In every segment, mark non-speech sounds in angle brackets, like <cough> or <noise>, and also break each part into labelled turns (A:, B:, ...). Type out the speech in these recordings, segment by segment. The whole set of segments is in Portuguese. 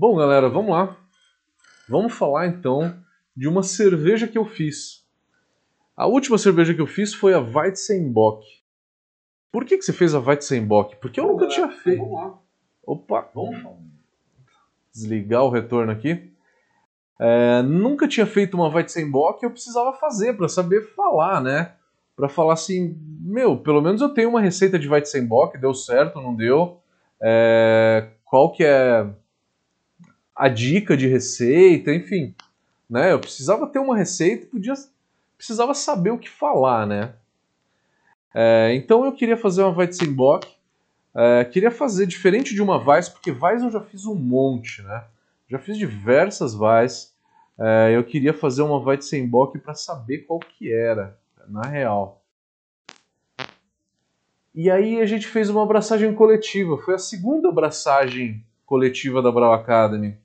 A: Bom, galera, vamos lá. Vamos falar então de uma cerveja que eu fiz. A última cerveja que eu fiz foi a Weizenbock. Por que, que você fez a Weizenbock? Porque eu
B: Vamos
A: nunca
B: lá,
A: tinha feito.
B: Vamos lá.
A: Opa,
B: Vamos
A: desligar o retorno aqui. É, nunca tinha feito uma Weizenbock, eu precisava fazer para saber falar, né? Para falar assim, meu, pelo menos eu tenho uma receita de Weizenbock, deu certo, não deu? É, qual que é a dica de receita, enfim, né? Eu precisava ter uma receita, podia, precisava saber o que falar, né? É, então eu queria fazer uma Weizenbock, é, queria fazer diferente de uma Weiss, porque Weiss eu já fiz um monte, né? Já fiz diversas Weiss. É, eu queria fazer uma Weizenbock para saber qual que era, na real. E aí a gente fez uma abraçagem coletiva. Foi a segunda abraçagem coletiva da Brau Academy.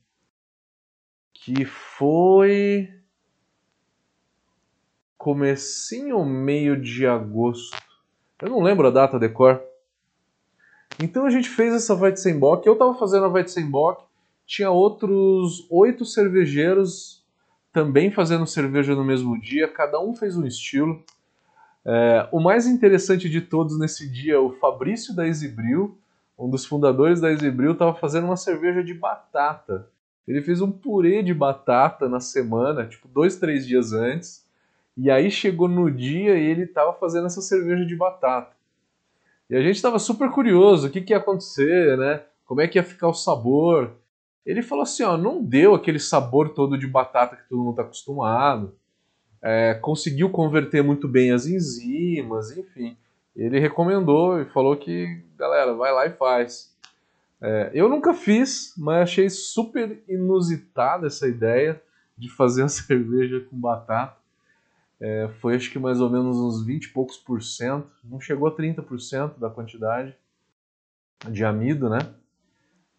A: Que foi comecinho ou meio de agosto. Eu não lembro a data decor. Então a gente fez essa Weizenbock. Eu estava fazendo a Weizenbock. Tinha outros oito cervejeiros também fazendo cerveja no mesmo dia. Cada um fez um estilo. É, o mais interessante de todos nesse dia, o Fabrício da Exibril, um dos fundadores da Exibril, estava fazendo uma cerveja de batata. Ele fez um purê de batata na semana, tipo dois, três dias antes. E aí chegou no dia e ele estava fazendo essa cerveja de batata. E a gente estava super curioso, o que, que ia acontecer, né? Como é que ia ficar o sabor? Ele falou assim, ó, não deu aquele sabor todo de batata que todo mundo está acostumado. É, conseguiu converter muito bem as enzimas, enfim. Ele recomendou e falou que, galera, vai lá e faz. É, eu nunca fiz, mas achei super inusitada essa ideia de fazer <laughs> uma cerveja com batata. É, foi acho que mais ou menos uns 20 e poucos por cento, não chegou a 30% da quantidade de amido, né?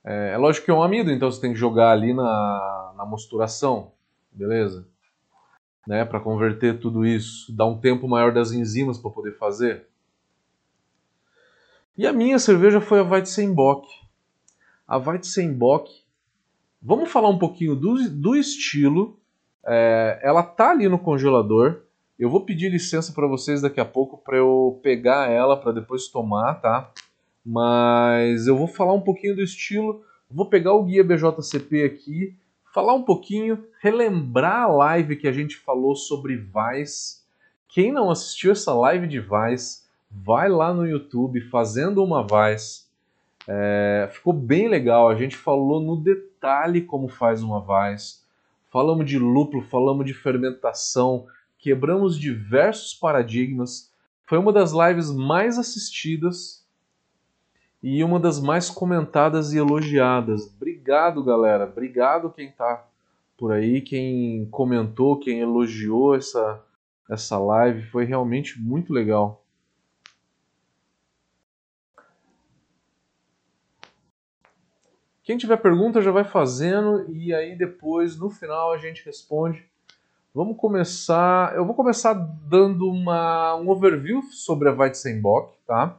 A: É, é lógico que é um amido, então você tem que jogar ali na, na mosturação, beleza? Né, para converter tudo isso, dar um tempo maior das enzimas para poder fazer. E a minha cerveja foi a Weizenbock. A Weizenbock, vamos falar um pouquinho do, do estilo. É, ela tá ali no congelador. Eu vou pedir licença para vocês daqui a pouco para eu pegar ela para depois tomar, tá? Mas eu vou falar um pouquinho do estilo. Vou pegar o guia BJCP aqui, falar um pouquinho, relembrar a live que a gente falou sobre Vice. Quem não assistiu essa live de Vice, vai lá no YouTube fazendo uma Vice. É, ficou bem legal. A gente falou no detalhe como faz uma Vice. Falamos de lúpulo, falamos de fermentação, quebramos diversos paradigmas. Foi uma das lives mais assistidas e uma das mais comentadas e elogiadas. Obrigado, galera. Obrigado quem tá por aí, quem comentou, quem elogiou essa essa live. Foi realmente muito legal. Quem tiver pergunta já vai fazendo e aí depois no final a gente responde. Vamos começar. Eu vou começar dando uma, um overview sobre a Weizenbock, tá?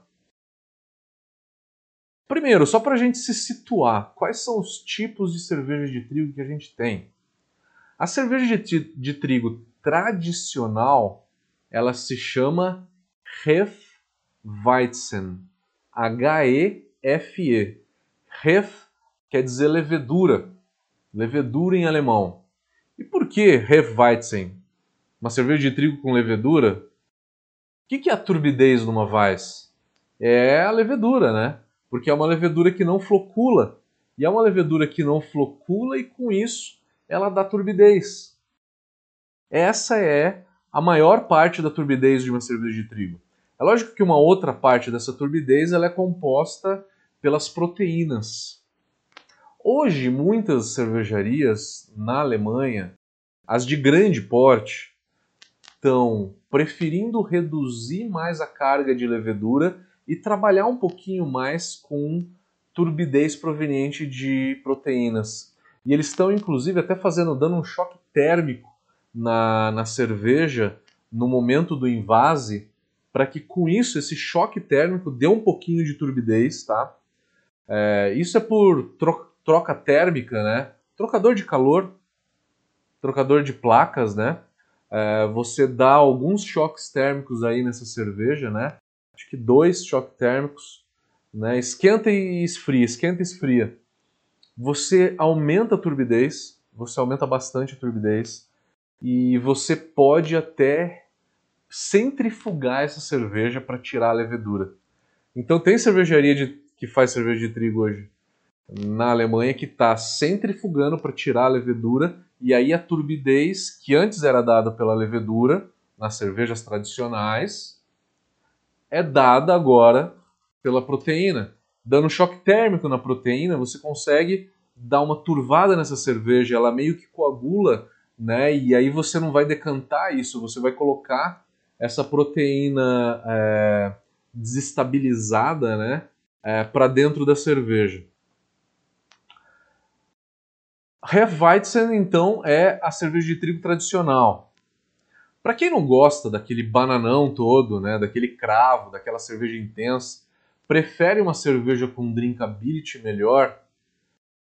A: Primeiro, só para a gente se situar, quais são os tipos de cerveja de trigo que a gente tem? A cerveja de, de trigo tradicional, ela se chama Hefeweizen, H-E-F-E. Hef quer dizer levedura, levedura em alemão. E por que Hefeweizen? Uma cerveja de trigo com levedura? O que é a turbidez numa Weiss? É a levedura, né? Porque é uma levedura que não flocula. E é uma levedura que não flocula e com isso ela dá turbidez. Essa é a maior parte da turbidez de uma cerveja de trigo. É lógico que uma outra parte dessa turbidez ela é composta pelas proteínas. Hoje, muitas cervejarias na Alemanha, as de grande porte, estão preferindo reduzir mais a carga de levedura e trabalhar um pouquinho mais com turbidez proveniente de proteínas. E eles estão, inclusive, até fazendo, dando um choque térmico na, na cerveja no momento do invase, para que com isso, esse choque térmico dê um pouquinho de turbidez, tá? É, isso é por troca térmica, né? Trocador de calor, trocador de placas, né? É, você dá alguns choques térmicos aí nessa cerveja, né? Acho que dois choques térmicos, né? Esquenta e esfria, esquenta e esfria. Você aumenta a turbidez, você aumenta bastante a turbidez e você pode até centrifugar essa cerveja para tirar a levedura. Então tem cervejaria de, que faz cerveja de trigo hoje na Alemanha que está centrifugando para tirar a levedura e aí a turbidez que antes era dada pela levedura nas cervejas tradicionais é dada agora pela proteína. Dando choque térmico na proteína, você consegue dar uma turvada nessa cerveja, ela meio que coagula, né? E aí você não vai decantar isso, você vai colocar essa proteína é, desestabilizada, né? É, para dentro da cerveja. Hefeweizen, então, é a cerveja de trigo tradicional. Para quem não gosta daquele bananão todo, né, daquele cravo, daquela cerveja intensa, prefere uma cerveja com drinkability melhor,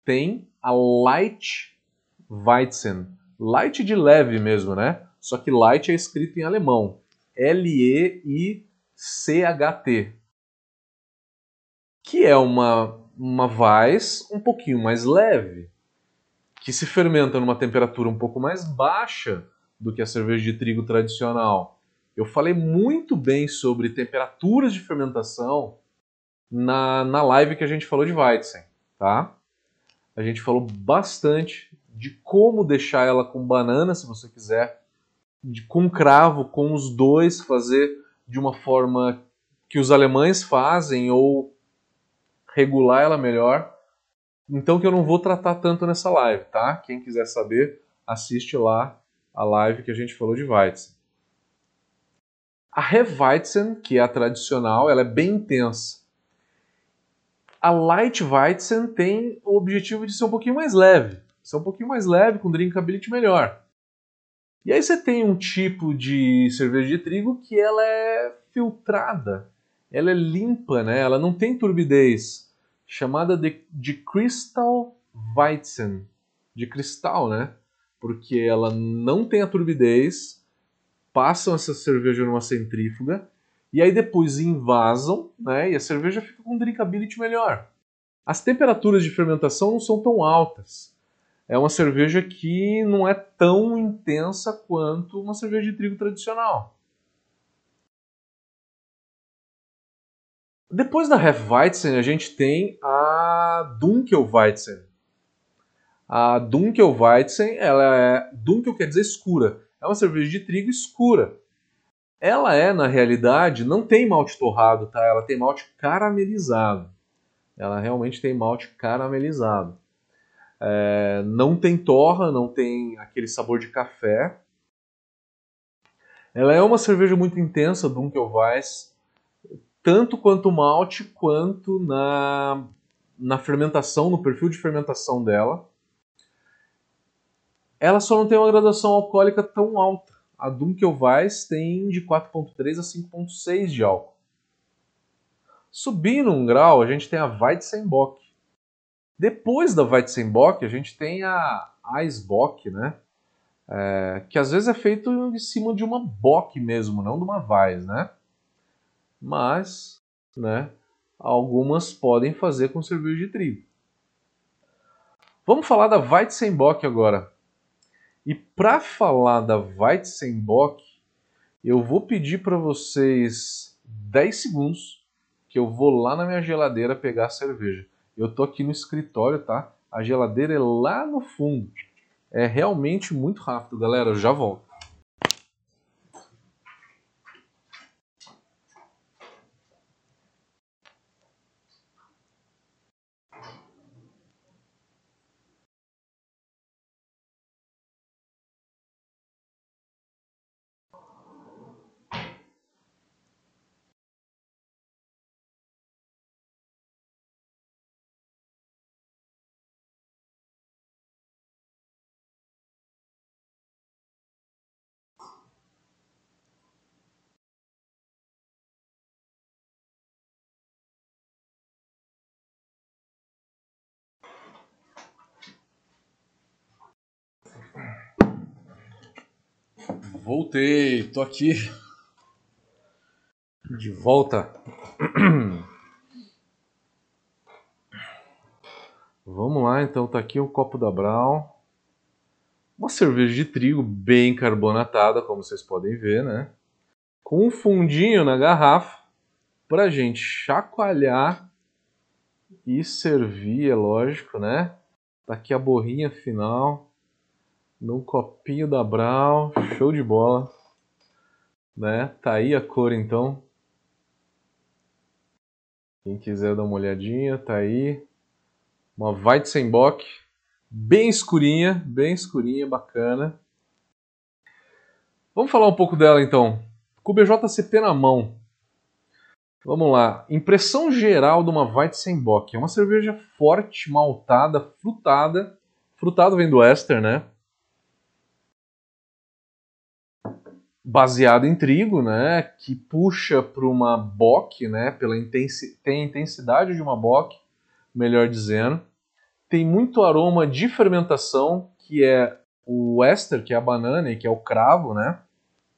A: tem a Light Weizen. Light de leve mesmo, né? Só que Light é escrito em alemão. L-E-I-C-H-T. Que é uma, uma Weiss um pouquinho mais leve, que se fermenta numa temperatura um pouco mais baixa do que a cerveja de trigo tradicional. Eu falei muito bem sobre temperaturas de fermentação na, na live que a gente falou de Weizen, tá? A gente falou bastante de como deixar ela com banana, se você quiser, de, com cravo, com os dois, fazer de uma forma que os alemães fazem ou regular ela melhor. Então que eu não vou tratar tanto nessa live, tá? Quem quiser saber, assiste lá a live que a gente falou de Weizen. A Hefeweizen, que é a tradicional, ela é bem intensa. A Light Weizen tem o objetivo de ser um pouquinho mais leve, ser um pouquinho mais leve, com drinkability melhor. E aí você tem um tipo de cerveja de trigo que ela é filtrada, ela é limpa, né? ela não tem turbidez chamada de, de Crystal Weizen, de cristal, né? Porque ela não tem a turbidez, passam essa cerveja numa centrífuga e aí depois invasam, né? E a cerveja fica com um drinkability melhor. As temperaturas de fermentação não são tão altas. É uma cerveja que não é tão intensa quanto uma cerveja de trigo tradicional. Depois da Hefeweizen, a gente tem a Dunkelweizen. A Dunkelweizen, ela é Dunkel quer dizer escura. É uma cerveja de trigo escura. Ela é, na realidade, não tem malte torrado, tá? Ela tem malte caramelizado. Ela realmente tem malte caramelizado. É, não tem torra, não tem aquele sabor de café. Ela é uma cerveja muito intensa, Dunkelweiss, tanto quanto malte quanto na, na fermentação, no perfil de fermentação dela. Ela só não tem uma graduação alcoólica tão alta. A Dunkelweiss tem de 4.3 a 5.6 de álcool. Subindo um grau, a gente tem a Weizenbock. Depois da Weizenbock, a gente tem a Eisbock, né? É, que às vezes é feito em cima de uma bock mesmo, não de uma Weiss, né? Mas né, algumas podem fazer com cerveja de trigo. Vamos falar da Weizenbock agora. E para falar da Weizenbock, eu vou pedir para vocês 10 segundos que eu vou lá na minha geladeira pegar a cerveja. Eu tô aqui no escritório, tá? A geladeira é lá no fundo. É realmente muito rápido, galera. Eu já volto. Voltei, tô aqui. De volta. Vamos lá, então tá aqui um copo da Brown. Uma cerveja de trigo bem carbonatada, como vocês podem ver, né? Com um fundinho na garrafa pra gente chacoalhar e servir, é lógico, né? Tá aqui a borrinha final num copinho da Brown, show de bola. Né? Tá aí a cor então. Quem quiser dar uma olhadinha, tá aí. Uma Weizenbock, bem escurinha, bem escurinha, bacana. Vamos falar um pouco dela então. Com o BJCP na mão. Vamos lá. Impressão geral de uma Weizenbock. É uma cerveja forte, maltada, frutada. Frutado vem do Ester, né? Baseado em trigo, né, que puxa para uma bock, né, pela intensi tem a intensidade de uma bock, melhor dizendo. Tem muito aroma de fermentação, que é o éster, que é a banana e que é o cravo, né,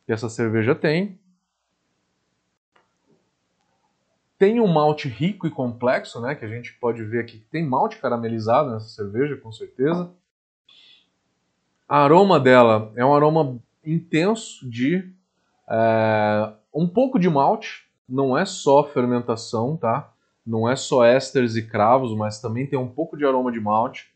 A: que essa cerveja tem. Tem um malte rico e complexo, né, que a gente pode ver aqui que tem malte caramelizado nessa cerveja, com certeza. A aroma dela é um aroma intenso de é, um pouco de malte, não é só fermentação, tá? Não é só ésteres e cravos, mas também tem um pouco de aroma de malte.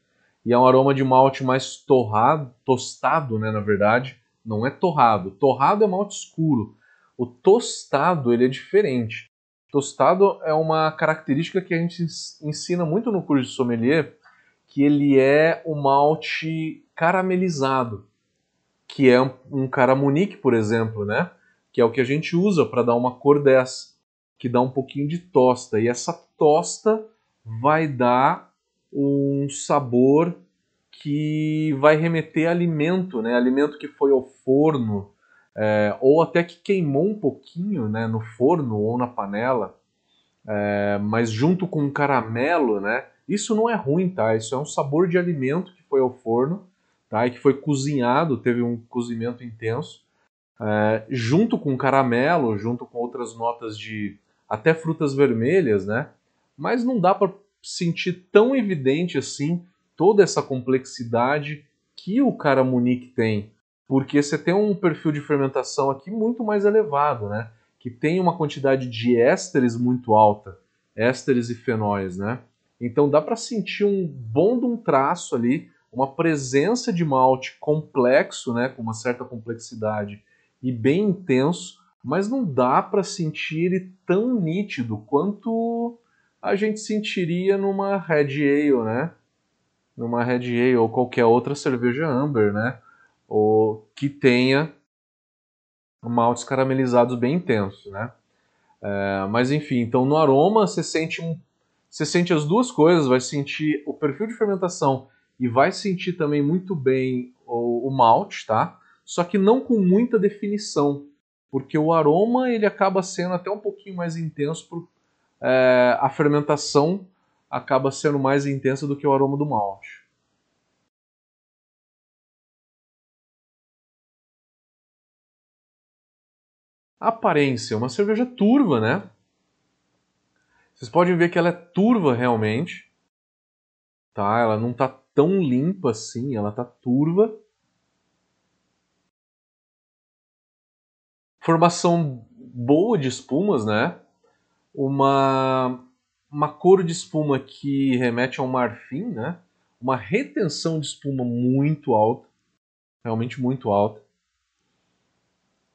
A: E é um aroma de malte mais torrado, tostado, né, na verdade. Não é torrado. Torrado é malte escuro. O tostado, ele é diferente. Tostado é uma característica que a gente ensina muito no curso de sommelier, que ele é o malte caramelizado que é um caramunique, por exemplo, né? Que é o que a gente usa para dar uma cor dessa, que dá um pouquinho de tosta. E essa tosta vai dar um sabor que vai remeter a alimento, né? Alimento que foi ao forno, é, ou até que queimou um pouquinho né, no forno ou na panela, é, mas junto com um caramelo, né? Isso não é ruim, tá? Isso é um sabor de alimento que foi ao forno tá? e que foi cozinhado, teve um cozimento intenso, é, junto com caramelo, junto com outras notas de até frutas vermelhas, né? Mas não dá para sentir tão evidente assim toda essa complexidade que o caramunique tem, porque você tem um perfil de fermentação aqui muito mais elevado, né? Que tem uma quantidade de ésteres muito alta, ésteres e fenóis, né? Então dá para sentir um bom de um traço ali uma presença de malte complexo, né, com uma certa complexidade e bem intenso, mas não dá para sentir ele tão nítido quanto a gente sentiria numa Red Ale, né? Numa Red Ale ou qualquer outra cerveja amber, né? Ou que tenha maltes caramelizados bem intensos, né? É, mas enfim, então no aroma você sente um, você sente as duas coisas, vai sentir o perfil de fermentação e vai sentir também muito bem o, o malte, tá? Só que não com muita definição, porque o aroma ele acaba sendo até um pouquinho mais intenso, por, é, a fermentação acaba sendo mais intensa do que o aroma do malte. Aparência, uma cerveja turva, né? Vocês podem ver que ela é turva realmente, tá? Ela não está tão limpa assim, ela tá turva. Formação boa de espumas, né? Uma, uma cor de espuma que remete ao marfim, né? Uma retenção de espuma muito alta, realmente muito alta.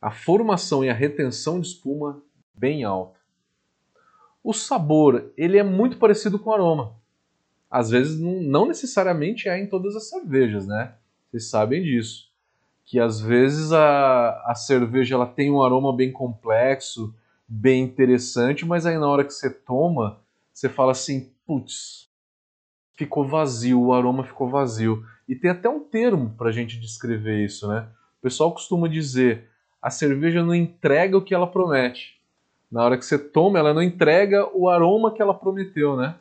A: A formação e a retenção de espuma bem alta. O sabor, ele é muito parecido com o aroma às vezes não, não necessariamente é em todas as cervejas, né? Vocês sabem disso. Que às vezes a, a cerveja ela tem um aroma bem complexo, bem interessante, mas aí na hora que você toma, você fala assim, putz, ficou vazio, o aroma ficou vazio. E tem até um termo para a gente descrever isso, né? O pessoal costuma dizer, a cerveja não entrega o que ela promete. Na hora que você toma, ela não entrega o aroma que ela prometeu, né?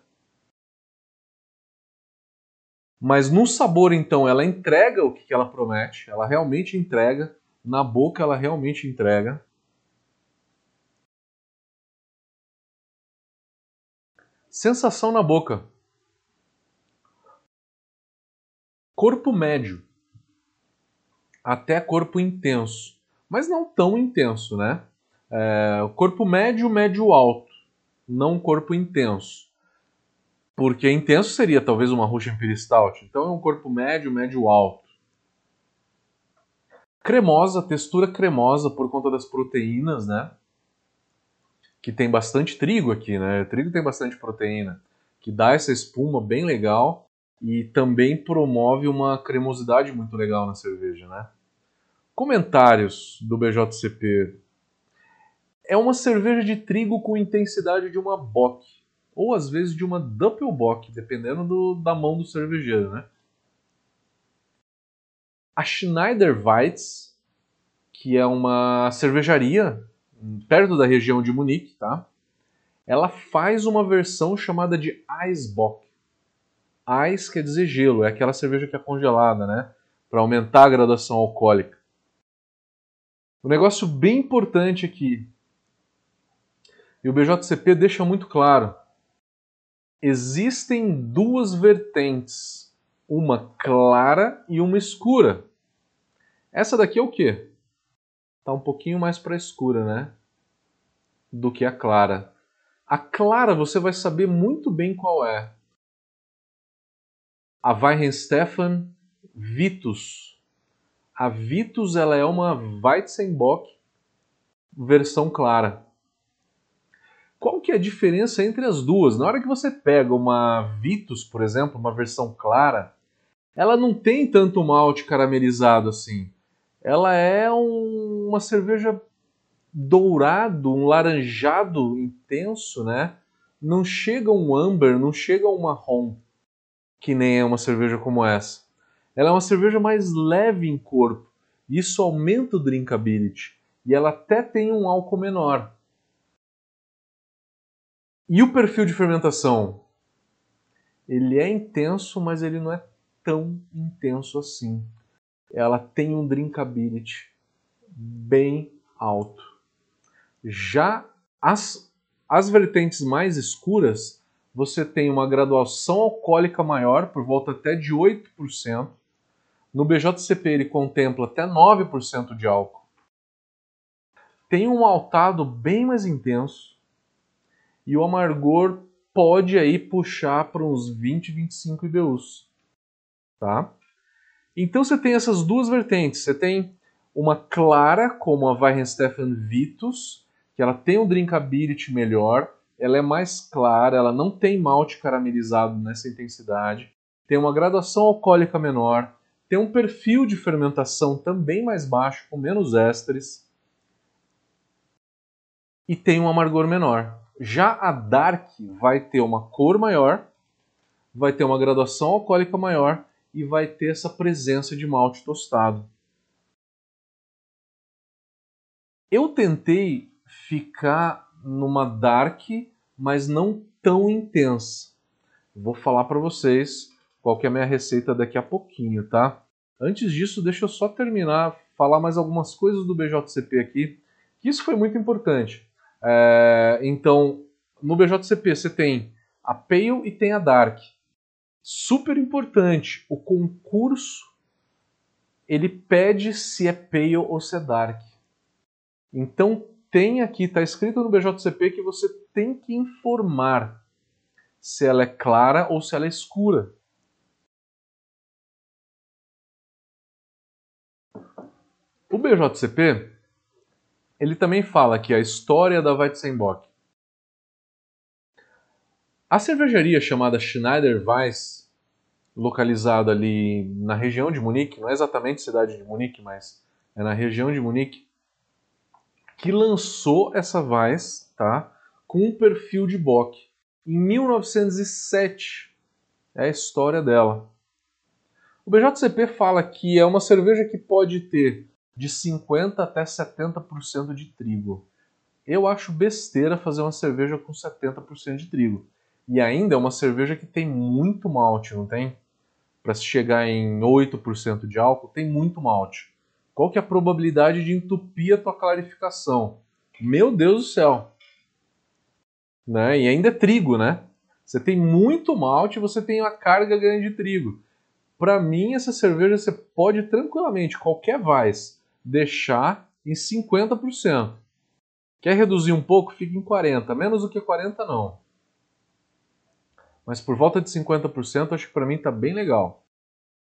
A: Mas no sabor, então, ela entrega o que ela promete, ela realmente entrega Na boca ela realmente entrega. Sensação na boca. Corpo médio. Até corpo intenso. Mas não tão intenso, né? É, corpo médio, médio alto. Não corpo intenso. Porque intenso seria talvez uma Russian Imperial Stout. Então é um corpo médio, médio alto. Cremosa, textura cremosa por conta das proteínas, né? que tem bastante trigo aqui, né? O trigo tem bastante proteína, que dá essa espuma bem legal e também promove uma cremosidade muito legal na cerveja, né? Comentários do BJCP. É uma cerveja de trigo com intensidade de uma bock, ou às vezes de uma Doppelbock, dependendo do, da mão do cervejeiro, né? A Schneider Weitz, que é uma cervejaria perto da região de Munique, tá? Ela faz uma versão chamada de Eisbock. Ice quer dizer gelo, é aquela cerveja que é congelada, né? Para aumentar a graduação alcoólica. Um negócio bem importante aqui, e o BJCP deixa muito claro: existem duas vertentes, uma clara e uma escura. Essa daqui é o quê? tá um pouquinho mais para escura, né? Do que a clara. A clara você vai saber muito bem qual é. A Weihenstephan Vitus. A Vitus ela é uma Weizenbock versão clara. Qual que é a diferença entre as duas? Na hora que você pega uma Vitus, por exemplo, uma versão clara, ela não tem tanto malte caramelizado assim ela é um, uma cerveja dourado, um laranjado intenso, né? Não chega um amber, não chega um marrom, que nem é uma cerveja como essa. Ela é uma cerveja mais leve em corpo. Isso aumenta o drinkability. E ela até tem um álcool menor. E o perfil de fermentação? Ele é intenso, mas ele não é tão intenso assim ela tem um drinkability bem alto. Já as, as vertentes mais escuras, você tem uma graduação alcoólica maior, por volta até de 8%. No BJCP ele contempla até 9% de álcool. Tem um maltado bem mais intenso e o amargor pode aí puxar para uns 20, 25 IBUs, tá? Então você tem essas duas vertentes. Você tem uma clara, como a Weihenstephan Vitus, que ela tem um drinkability melhor, ela é mais clara, ela não tem malte caramelizado nessa intensidade, tem uma graduação alcoólica menor, tem um perfil de fermentação também mais baixo, com menos ésteres, e tem um amargor menor. Já a Dark vai ter uma cor maior, vai ter uma graduação alcoólica maior e vai ter essa presença de malte tostado. Eu tentei ficar numa dark, mas não tão intensa. Vou falar para vocês qual que é a minha receita daqui a pouquinho, tá? Antes disso, deixa eu só terminar, falar mais algumas coisas do BJCP aqui, que isso foi muito importante. É, então, no BJCP você tem a Pale e tem a Dark super importante, o concurso ele pede se é pale ou se é dark. Então tem aqui, está escrito no BJCP que você tem que informar se ela é clara ou se ela é escura. O BJCP ele também fala que a história da Weizenbock a cervejaria chamada Schneider Weiss, localizada ali na região de Munique, não é exatamente cidade de Munique, mas é na região de Munique, que lançou essa Weiss, tá, com um perfil de Bock em 1907. É a história dela. O BJCP fala que é uma cerveja que pode ter de 50 até 70% de trigo. Eu acho besteira fazer uma cerveja com 70% de trigo. E ainda é uma cerveja que tem muito malte, não tem? Para chegar em 8% de álcool, tem muito malte. Qual que é a probabilidade de entupir a tua clarificação? Meu Deus do céu! Né? E ainda é trigo, né? Você tem muito malte, você tem uma carga grande de trigo. Para mim, essa cerveja você pode tranquilamente, qualquer vais, deixar em 50%. Quer reduzir um pouco? Fica em 40%. Menos do que 40% não. Mas por volta de 50%, acho que para mim está bem legal.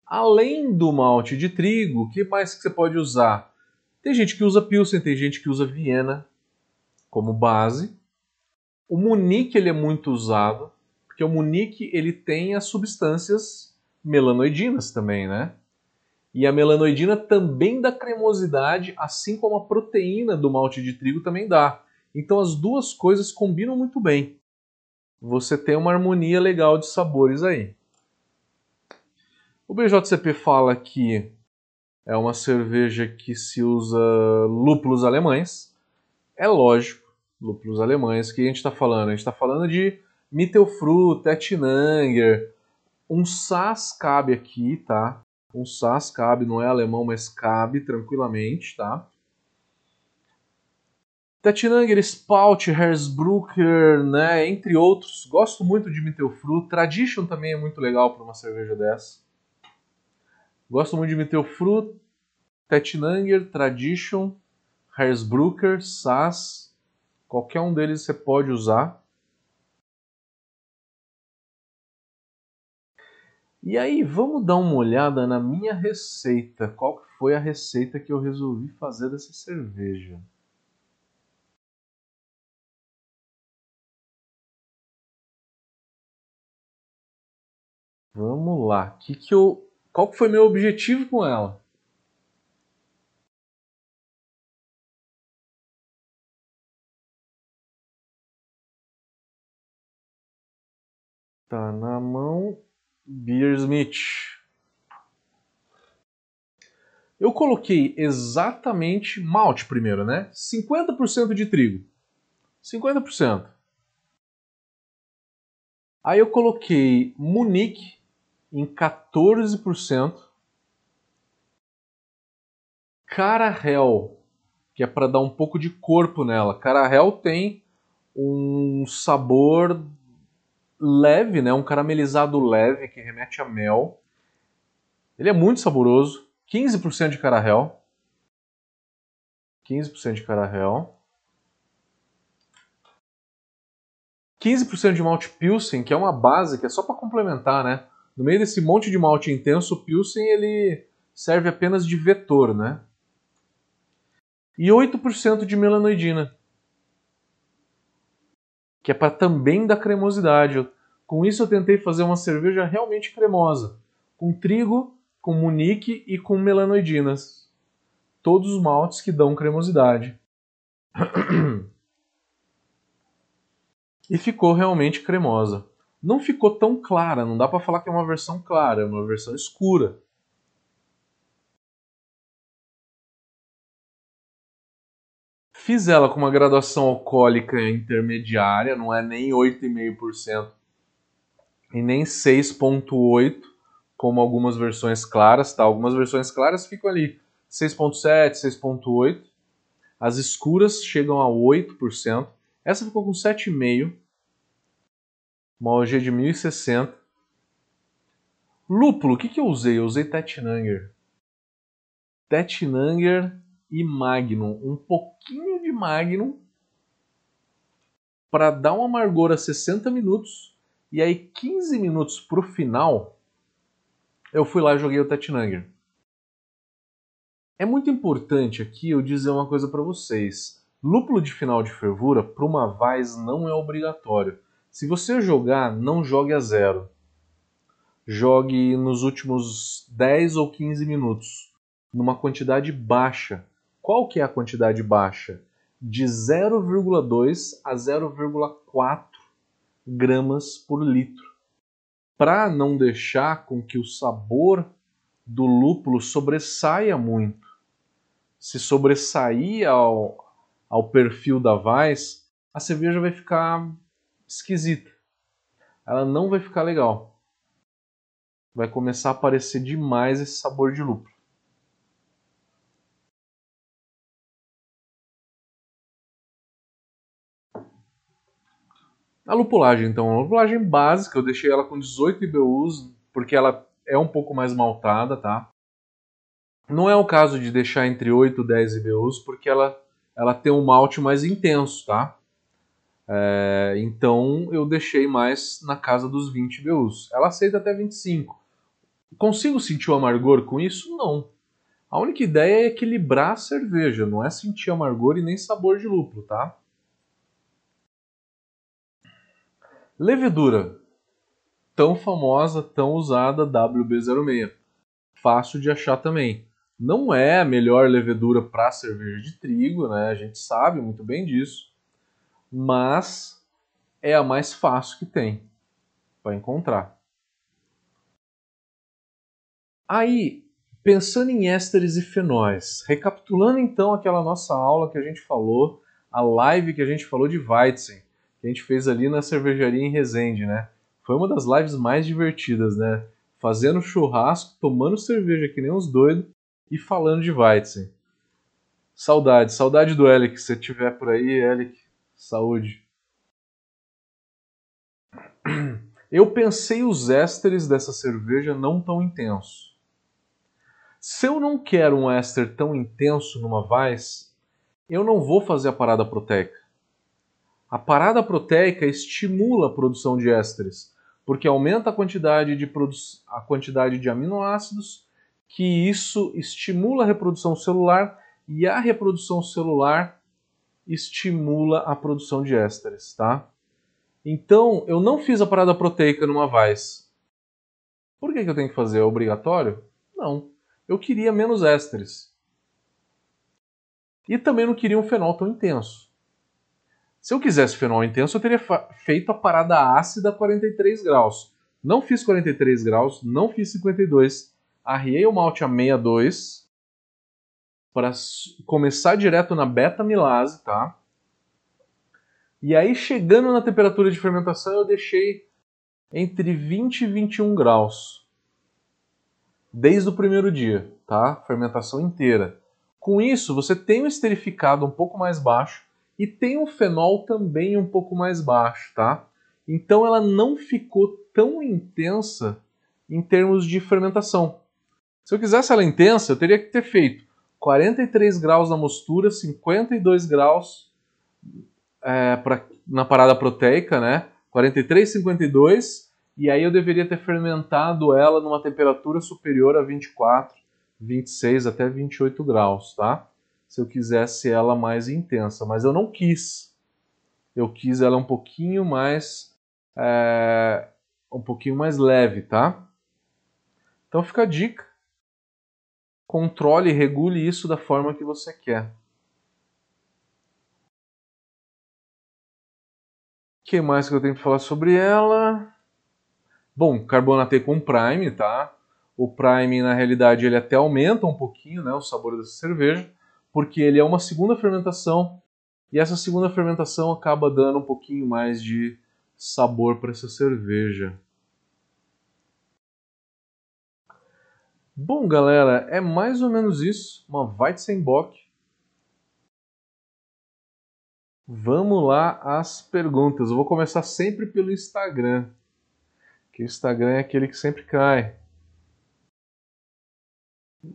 A: Além do malte de trigo, o que mais que você pode usar? Tem gente que usa Pilsen, tem gente que usa Viena como base. O Munique ele é muito usado, porque o Munique ele tem as substâncias melanoidinas também, né? E a melanoidina também dá cremosidade, assim como a proteína do malte de trigo também dá. Então as duas coisas combinam muito bem. Você tem uma harmonia legal de sabores aí. O BJCP fala que é uma cerveja que se usa lúpulos alemães. É lógico, lúpulos alemães. Que a gente está falando? A gente está falando de Mittelfru, Tettnanger. Um Sass cabe aqui, tá? Um SAS cabe, não é alemão, mas cabe tranquilamente, tá? Tettnanger, Spout, Hersbrucker, né, entre outros. Gosto muito de Mittelfru. Tradition também é muito legal para uma cerveja dessa. Gosto muito de Mittelfru, Tettnanger, Tradition, Hersbrucker, SAS. Qualquer um deles você pode usar. E aí, vamos dar uma olhada na minha receita. Qual foi a receita que eu resolvi fazer dessa cerveja? Vamos lá. Que que eu, qual foi meu objetivo com ela? Tá na mão. Beersmith. Eu coloquei exatamente malte primeiro, né? 50% de trigo. 50%. Aí eu coloquei Munique em 14%. Carahel, que é para dar um pouco de corpo nela. Carahel tem um sabor leve, né? Um caramelizado leve que remete a mel. Ele é muito saboroso. 15% de carahel. 15% de carahel. 15% de malte Pilsen, que é uma base que é só para complementar, né? No meio desse monte de malte intenso, o Pilsen ele serve apenas de vetor, né? E 8% de melanoidina, que é para também dar cremosidade. Com isso eu tentei fazer uma cerveja realmente cremosa, com trigo, com munique e com melanoidinas. Todos os maltes que dão cremosidade. e ficou realmente cremosa. Não ficou tão clara, não dá para falar que é uma versão clara, é uma versão escura. Fiz ela com uma graduação alcoólica intermediária, não é nem 8,5% e nem 6.8, como algumas versões claras, tá? Algumas versões claras ficam ali 6.7, 6.8. As escuras chegam a 8%. Essa ficou com 7,5. Uma OG de 1060. Lúpulo, o que, que eu usei? Eu usei Tettnanger. Tettnanger e Magnum. Um pouquinho Magnum para dar um amargor a 60 minutos e aí, 15 minutos pro final, eu fui lá e joguei o Tetnanger. É muito importante aqui eu dizer uma coisa para vocês. Lúpulo de final de fervura para uma Vaz não é obrigatório. Se você jogar, não jogue a zero. Jogue nos últimos 10 ou 15 minutos, numa quantidade baixa. Qual que é a quantidade baixa? De 0,2 a 0,4 gramas por litro, para não deixar com que o sabor do lúpulo sobressaia muito. Se sobressair ao, ao perfil da Weiss, a cerveja vai ficar esquisita. Ela não vai ficar legal. Vai começar a aparecer demais esse sabor de lúpulo. A lupulagem, então, a lupulagem básica, eu deixei ela com 18 IBUs, porque ela é um pouco mais maltada, tá? Não é o caso de deixar entre 8 e 10 IBUs, porque ela, ela tem um malte mais intenso, tá? É, então eu deixei mais na casa dos 20 IBUs. Ela aceita até 25. Consigo sentir o amargor com isso? Não. A única ideia é equilibrar a cerveja, não é sentir amargor e nem sabor de lúpulo, tá? Levedura. Tão famosa, tão usada, WB06. Fácil de achar também. Não é a melhor levedura para cerveja de trigo, né? A gente sabe muito bem disso. Mas é a mais fácil que tem para encontrar. Aí, pensando em ésteres e fenóis, recapitulando então aquela nossa aula que a gente falou, a live que a gente falou de Weizen, que a gente fez ali na cervejaria em Resende, né? Foi uma das lives mais divertidas, né? Fazendo churrasco, tomando cerveja que nem uns doidos e falando de Weizen. Saudade, saudade do Elic. Se você estiver por aí, Elic, saúde. <clears throat> Eu pensei os ésteres dessa cerveja não tão intensos. Se eu não quero um éster tão intenso numa Weiss, eu não vou fazer a parada proteica. A parada proteica estimula a produção de ésteres, porque aumenta a quantidade de, a quantidade de aminoácidos, que isso estimula a reprodução celular e a reprodução celular estimula a produção de ésteres, tá? Então, eu não fiz a parada proteica numa Vice. Por que, que eu tenho que fazer? É obrigatório? Não. Eu queria menos ésteres. E também não queria um fenol tão intenso. Se eu quisesse fenol intenso, eu teria feito a parada ácida a 43 graus. Não fiz 43 graus, não fiz 52. Arriei o malte a 62 para começar direto na beta-milase, tá? E aí, chegando na temperatura de fermentação, eu deixei entre 20 e 21 graus. Desde o primeiro dia, tá? Fermentação inteira. Com isso, você tem um esterificado um pouco mais baixo e tem um fenol também um pouco mais baixo, tá? Então ela não ficou tão intensa em termos de fermentação. Se eu quisesse ela intensa, eu teria que ter feito 43 graus na mostura, 52 graus é, pra, na parada proteica, né? 43, 52, e aí eu deveria ter fermentado ela numa temperatura superior a 24, 26 até 28 graus, tá? Se eu quisesse ela mais intensa, mas eu não quis. Eu quis ela um pouquinho mais é, um pouquinho mais leve, tá? Então fica a dica. Controle e regule isso da forma que você quer. O que mais que eu tenho para falar sobre ela? Bom, carbonatei com Prime, tá? O Prime, na realidade, ele até aumenta um pouquinho né, o sabor dessa cerveja porque ele é uma segunda fermentação e essa segunda fermentação acaba dando um pouquinho mais de sabor para essa cerveja. Bom, galera, é mais ou menos isso, uma Weizenbock. Vamos lá às perguntas. Eu vou começar sempre pelo Instagram, que o Instagram é aquele que sempre cai.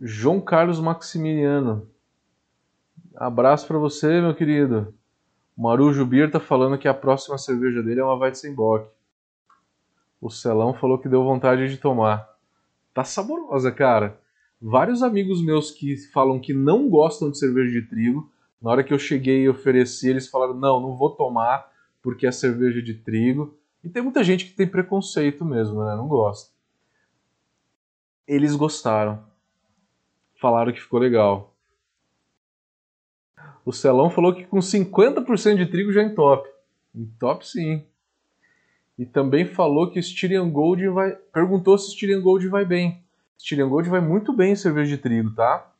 A: João Carlos Maximiliano. Abraço para você, meu querido. O Marujo Bir tá falando que a próxima cerveja dele é uma Weizenbock. O Celão falou que deu vontade de tomar. Tá saborosa, cara. Vários amigos meus que falam que não gostam de cerveja de trigo, na hora que eu cheguei e ofereci, eles falaram: não, não vou tomar porque é cerveja de trigo. E tem muita gente que tem preconceito mesmo, né? Não gosta. Eles gostaram. Falaram que ficou legal. O Celão falou que com 50% de trigo já entope. Entope sim. E também falou que Styrian Gold vai. Perguntou se Styrian Gold vai bem. Styrian Gold vai muito bem em cerveja de trigo, tá?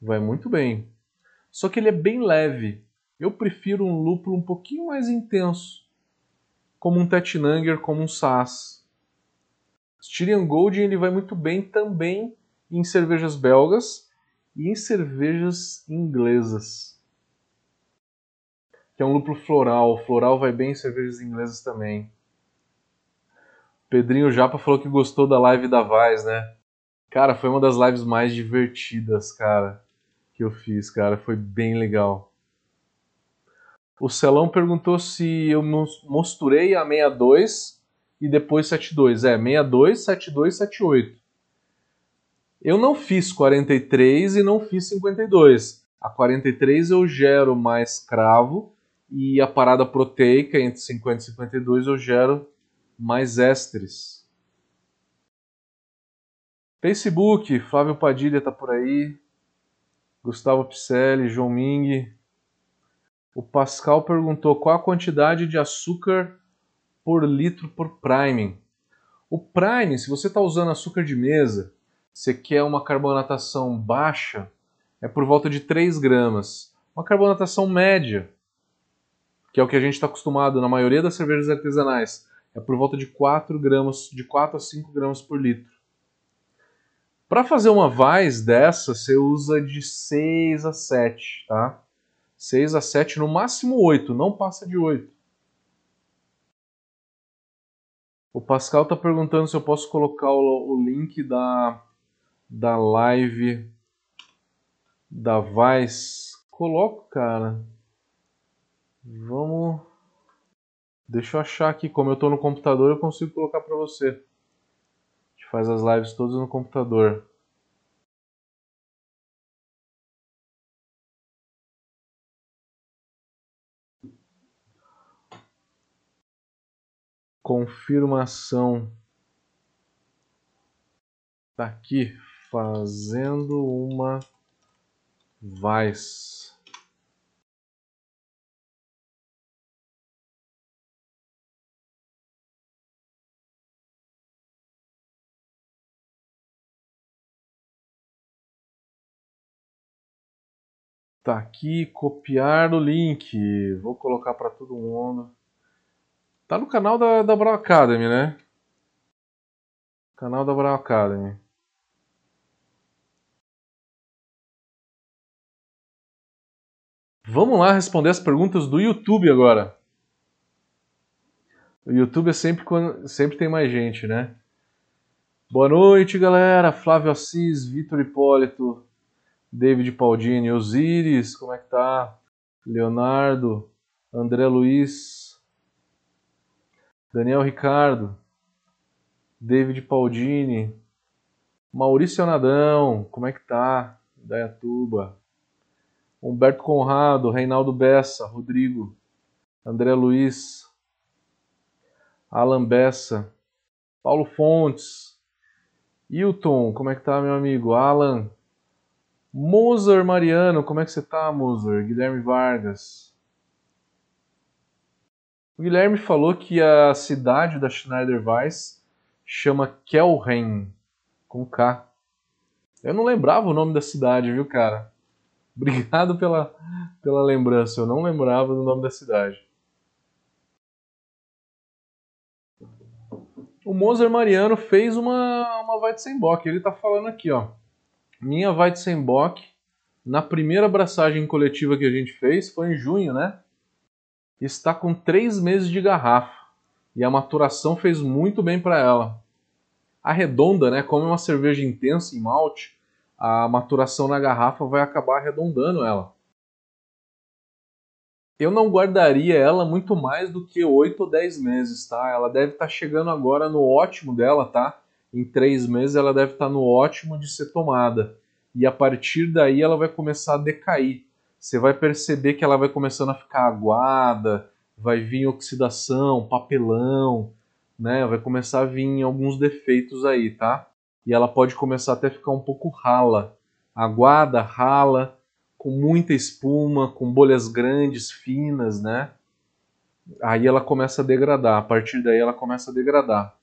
A: Vai muito bem. Só que ele é bem leve. Eu prefiro um lúpulo um pouquinho mais intenso. Como um Tetnanger, como um Sass. Styrian Gold ele vai muito bem também em cervejas belgas e em cervejas inglesas. que é um lúpulo floral. Floral vai bem em cervejas inglesas também. Pedrinho Japa falou que gostou da live da Vaz, né? Cara, foi uma das lives mais divertidas, cara, que eu fiz, cara. Foi bem legal. O Celão perguntou se eu mosturei a 62 e depois 72. É, 62, 72, 78. Eu não fiz 43 e não fiz 52. A 43 eu gero mais cravo e a parada proteica entre 50 e 52 eu gero mais ésteres. Facebook, Flávio Padilha tá por aí. Gustavo Picelli, João Ming. O Pascal perguntou qual a quantidade de açúcar por litro por priming. O prime, se você está usando açúcar de mesa, você quer uma carbonatação baixa, é por volta de 3 gramas. Uma carbonatação média, que é o que a gente está acostumado na maioria das cervejas artesanais, é por volta de 4 gramas, de 4 a 5 gramas por litro. Para fazer uma Weiss dessa, você usa de 6 a 7, tá? 6 a 7, no máximo 8, não passa de 8. O Pascal está perguntando se eu posso colocar o, o link da, da live da Vice. Coloco, cara. Vamos. Deixa eu achar aqui. Como eu estou no computador, eu consigo colocar para você. A gente faz as lives todas no computador. confirmação tá aqui fazendo uma Vice. Tá aqui, copiar o link. Vou colocar para todo mundo. Tá no canal da, da Brown Academy, né? Canal da Brown Academy. Vamos lá responder as perguntas do YouTube agora. O YouTube é sempre quando sempre tem mais gente, né? Boa noite, galera. Flávio Assis, Vitor Hipólito, David Paldini, Osiris, como é que tá? Leonardo, André Luiz, Daniel Ricardo, David Paldini, Maurício Anadão, como é que tá? Dayatuba. Humberto Conrado, Reinaldo Bessa, Rodrigo, André Luiz, Alan Bessa, Paulo Fontes, Hilton, como é que tá, meu amigo? Alan, Moser Mariano, como é que você tá, Moser? Guilherme Vargas, o Guilherme falou que a cidade da Schneider Weiss chama Kelheim, com K. Eu não lembrava o nome da cidade, viu, cara? Obrigado pela, pela lembrança, eu não lembrava do nome da cidade. O Moser Mariano fez uma, uma Weizenbock. Ele está falando aqui, ó. Minha Weizenbock, na primeira abraçagem coletiva que a gente fez, foi em junho, né? está com três meses de garrafa e a maturação fez muito bem para ela. A redonda, né, como é uma cerveja intensa em malte, a maturação na garrafa vai acabar arredondando ela. Eu não guardaria ela muito mais do que 8 ou 10 meses, tá? Ela deve estar tá chegando agora no ótimo dela, tá? Em 3 meses ela deve estar tá no ótimo de ser tomada. E a partir daí ela vai começar a decair você vai perceber que ela vai começando a ficar aguada, vai vir oxidação, papelão, né? Vai começar a vir alguns defeitos aí, tá? E ela pode começar até a ficar um pouco rala, aguada, rala, com muita espuma, com bolhas grandes, finas, né? Aí ela começa a degradar, a partir daí ela começa a degradar.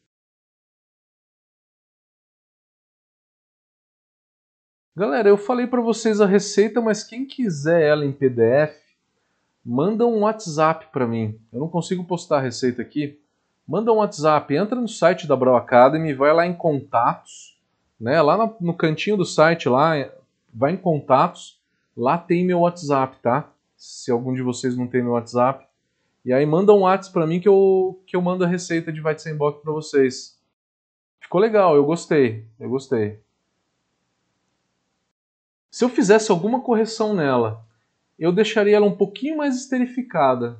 A: Galera, eu falei para vocês a receita, mas quem quiser ela em PDF, manda um WhatsApp para mim. Eu não consigo postar a receita aqui. Manda um WhatsApp, entra no site da Brau Academy, vai lá em contatos, né? Lá no, no cantinho do site lá, vai em contatos, lá tem meu WhatsApp, tá? se algum de vocês não tem meu WhatsApp. E aí manda um WhatsApp para mim que eu, que eu mando a receita de Weizenbock para vocês. Ficou legal, eu gostei, eu gostei. Se eu fizesse alguma correção nela, eu deixaria ela um pouquinho mais esterificada.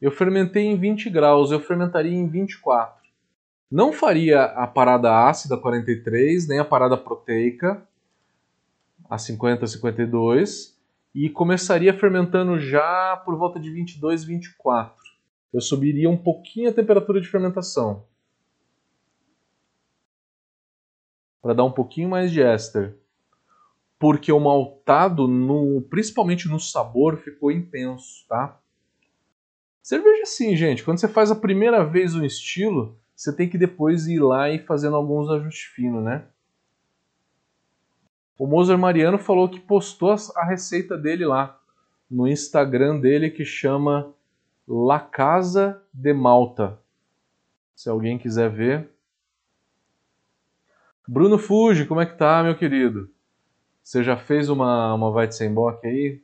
A: Eu fermentei em 20 graus, eu fermentaria em 24. Não faria a parada ácida 43, nem a parada proteica a 50, 52, e começaria fermentando já por volta de 22, 24. Eu subiria um pouquinho a temperatura de fermentação. Para dar um pouquinho mais de éster porque o maltado, no, principalmente no sabor, ficou intenso, tá? Cerveja sim, gente. Quando você faz a primeira vez um estilo, você tem que depois ir lá e fazendo alguns ajustes finos, né? O Mozart Mariano falou que postou a receita dele lá no Instagram dele que chama La Casa de Malta. Se alguém quiser ver. Bruno Fuji, como é que tá, meu querido? Você já fez uma, uma Weizenbock aí?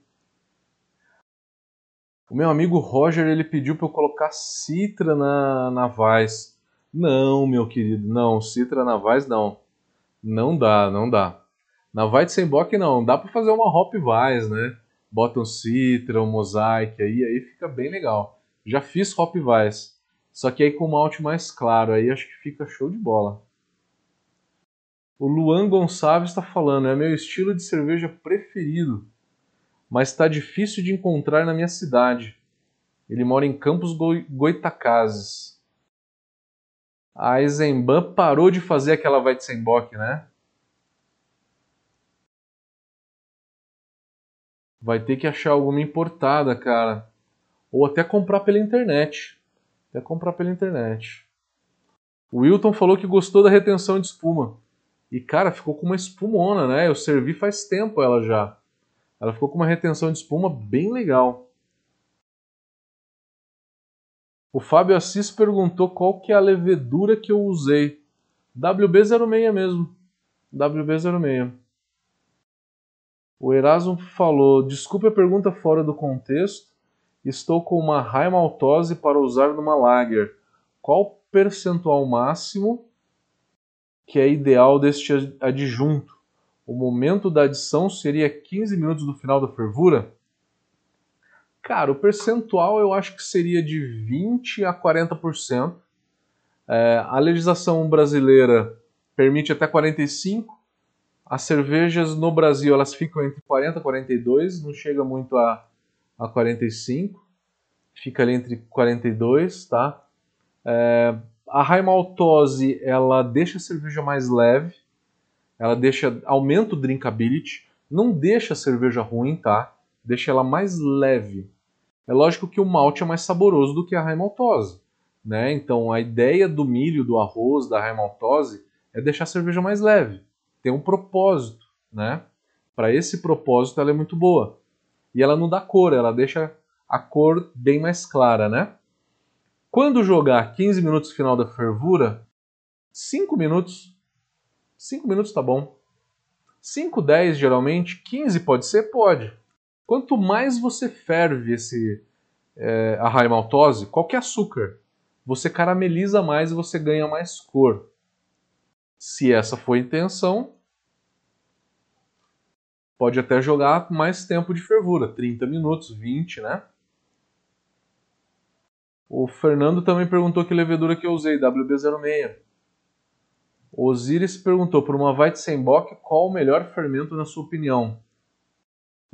A: O meu amigo Roger ele pediu para eu colocar citra na, na Vaz. Não, meu querido, não, citra na Vaz não. Não dá, não dá. Na Weizenbock não, dá para fazer uma Hop Vaz, né? Bota um citra, um mosaic aí, aí fica bem legal. Já fiz Hop Vaz, só que aí com malte mais claro, aí acho que fica show de bola. O Luan Gonçalves está falando, é meu estilo de cerveja preferido, mas está difícil de encontrar na minha cidade. Ele mora em Campos Goitacazes. A Eisenbahn parou de fazer aquela Weizenbock, né? Vai ter que achar alguma importada, cara. Ou até comprar pela internet. Até comprar pela internet. O Wilton falou que gostou da retenção de espuma. E, cara, ficou com uma espumona, né? Eu servi faz tempo ela já. Ela ficou com uma retenção de espuma bem legal. O Fábio Assis perguntou qual que é a levedura que eu usei. WB06 mesmo. WB06. O Erasmo falou: Desculpe a pergunta fora do contexto. Estou com uma high maltose para usar numa lager. Qual percentual máximo que é ideal deste adjunto. O momento da adição seria 15 minutos do final da fervura? Cara, o percentual eu acho que seria de 20 a 40%. É, a legislação brasileira permite até 45%. As cervejas no Brasil elas ficam entre 40 e 42, não chega muito a, a 45, fica ali entre 42, tá? É, a high maltose ela deixa a cerveja mais leve, ela deixa aumenta o drinkability, não deixa a cerveja ruim, tá? Deixa ela mais leve. É lógico que o malte é mais saboroso do que a high maltose, né? Então a ideia do milho, do arroz, da high maltose é deixar a cerveja mais leve. Tem um propósito, né? Para esse propósito ela é muito boa. E ela não dá cor, ela deixa a cor bem mais clara, né? Quando jogar 15 minutos final da fervura, 5 minutos. 5 minutos tá bom. 5, 10 geralmente, 15 pode ser? Pode. Quanto mais você ferve esse é, a high maltose, qualquer açúcar, você carameliza mais e você ganha mais cor. Se essa for a intenção, pode até jogar mais tempo de fervura, 30 minutos, 20, né? O Fernando também perguntou que levedura que eu usei, WB06. O Osiris perguntou por uma Weizenbock qual o melhor fermento na sua opinião?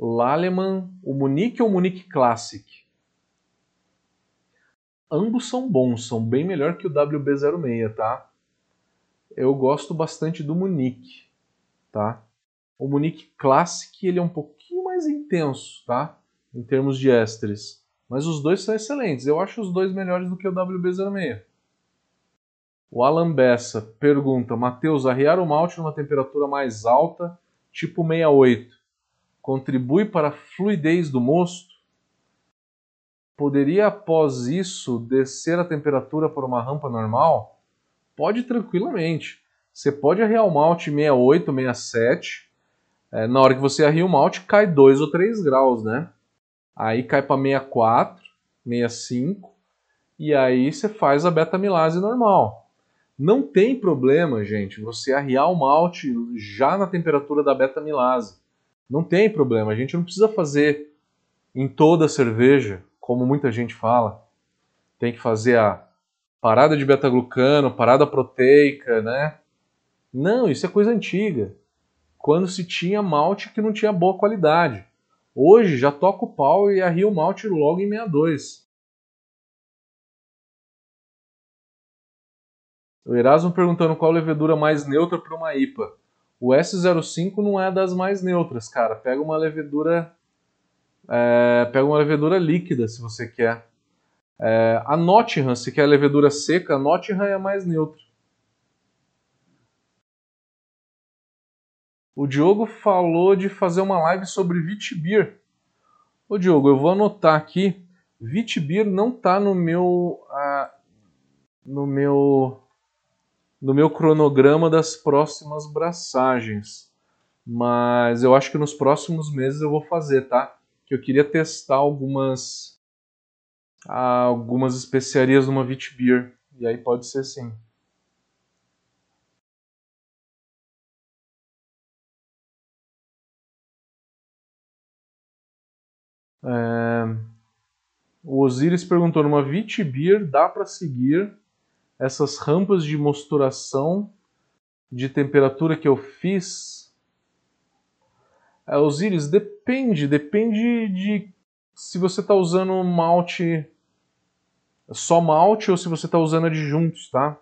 A: Laleman, o Munique ou o Munique Classic? Ambos são bons, são bem melhor que o WB06, tá? Eu gosto bastante do Munique, tá? O Munique Classic ele é um pouquinho mais intenso, tá? Em termos de ésteres. Mas os dois são excelentes. Eu acho os dois melhores do que o WB06. O Alan Bessa pergunta: Matheus, arriar o malte numa temperatura mais alta, tipo 68, contribui para a fluidez do mosto? Poderia, após isso, descer a temperatura para uma rampa normal? Pode tranquilamente. Você pode arriar o malte 68, 67. É, na hora que você arria o malte, cai 2 ou 3 graus, né? Aí cai para 64, 65 e aí você faz a beta-milase normal. Não tem problema, gente, você arriar o malte já na temperatura da beta-milase. Não tem problema, a gente não precisa fazer em toda a cerveja, como muita gente fala. Tem que fazer a parada de beta-glucano, parada proteica, né? Não, isso é coisa antiga. Quando se tinha malte que não tinha boa qualidade. Hoje já toca o pau e arria o malte logo em 62. O Erasmo perguntando qual levedura mais neutra para uma IPA. O S05 não é das mais neutras, cara. Pega uma levedura. É, pega uma levedura líquida se você quer. É, a Nottingham, se quer levedura seca, a Nottingham é mais neutra. O Diogo falou de fazer uma live sobre Vitibir. Ô Diogo, eu vou anotar aqui. Vitibir não tá no meu uh, no meu no meu cronograma das próximas braçagens. Mas eu acho que nos próximos meses eu vou fazer, tá? Que eu queria testar algumas algumas especiarias numa Vitibir. E aí pode ser sim. É... O Osiris perguntou: numa Vitibir dá para seguir essas rampas de mosturação de temperatura que eu fiz? É, Osiris, depende, depende de se você está usando malte só malte ou se você está usando adjuntos, tá?